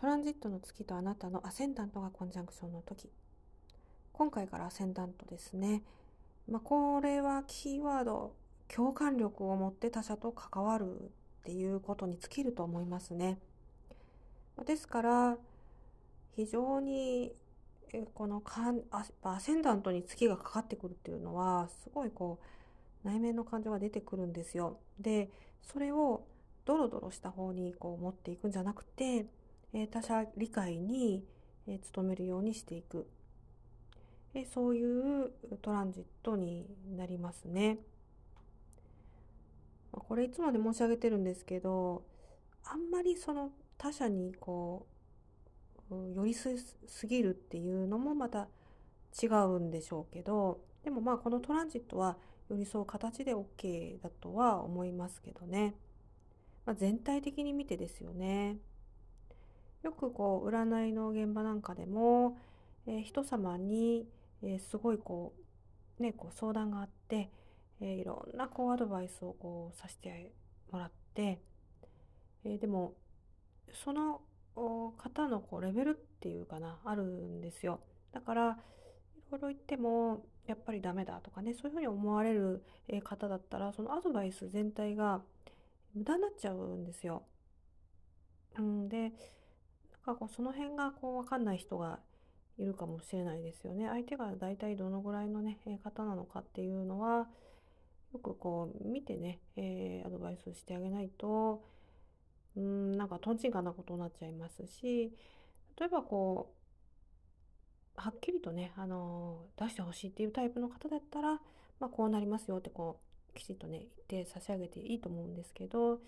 トランジットの月とあなたのアセンダントがコンジャンクションの時。今回からアセンダントですね、まあ、これはキーワード共感力を持って他者と関わるっていうことに尽きると思いますね。ですから非常にこのかんアセンダントに月がかかってくるっていうのはすごいこう内面の感情が出てくるんですよ。でそれをドロドロした方にこう持っていくんじゃなくてえ他者理解に、え努めるようにしていく、えそういうトランジットになりますね。これいつもで申し上げてるんですけどあんまりその他者にこう寄り添いすぎるっていうのもまた違うんでしょうけどでもまあこのトランジットは寄り添う形で OK だとは思いますけどね、まあ、全体的に見てですよね。よくこう占いの現場なんかでも、えー、人様に、えー、すごいこうねこう相談があって、えー、いろんなこうアドバイスをこうさせてもらって、え、でもその方のこうレベルっていうかなあるんですよだからいろいろ言ってもやっぱりダメだとかねそういうふうに思われる方だったらそのアドバイス全体が無駄になっちゃうんですよ。うん、でかこうその辺がこう分かんない人がいるかもしれないですよね。相手が大体どのぐらいのね、方なのかっていうのはよくこう見てね、えー、アドバイスしてあげないとうんなんかとんちんかなことになっちゃいますし例えばこうはっきりとね、あのー、出してほしいっていうタイプの方だったら、まあ、こうなりますよってこうきちっとね言って差し上げていいと思うんですけど、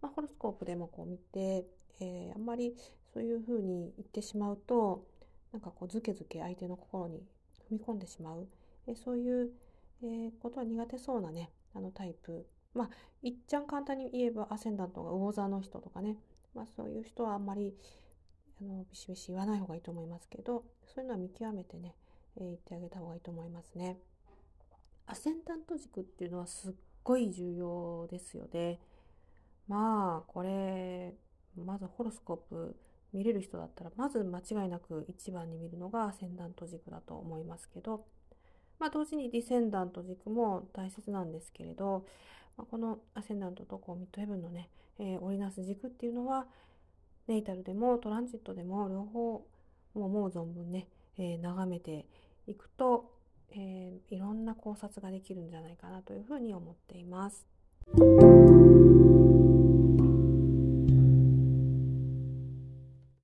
まあ、ホロスコープでもこう見て、えー、あんまりそういうふうに言ってしまうとなんかこうずけずけ相手の心に踏み込んでしまう、えそういう、えー、ことは苦手そうなねあのタイプまあいっちゃん簡単に言えばアセンダントが魚座の人とかね、まあ、そういう人はあんまりあのビシビシ言わない方がいいと思いますけどそういうのは見極めてね、えー、言ってあげた方がいいと思いますね。アセンダント軸っていうのはすっごい重要ですよね。まあこれまずホロスコープ見れる人だったらまず間違いなく一番に見るのがアセンダント軸だと思いますけど、まあ、同時にディセンダント軸も大切なんですけれど、まあ、このアセンダントとこうミッドヘブンのね、えー、織りなす軸っていうのはネイタルでもトランジットでも両方もう思う存分ね、えー、眺めていくと、えー、いろんな考察ができるんじゃないかなというふうに思っています。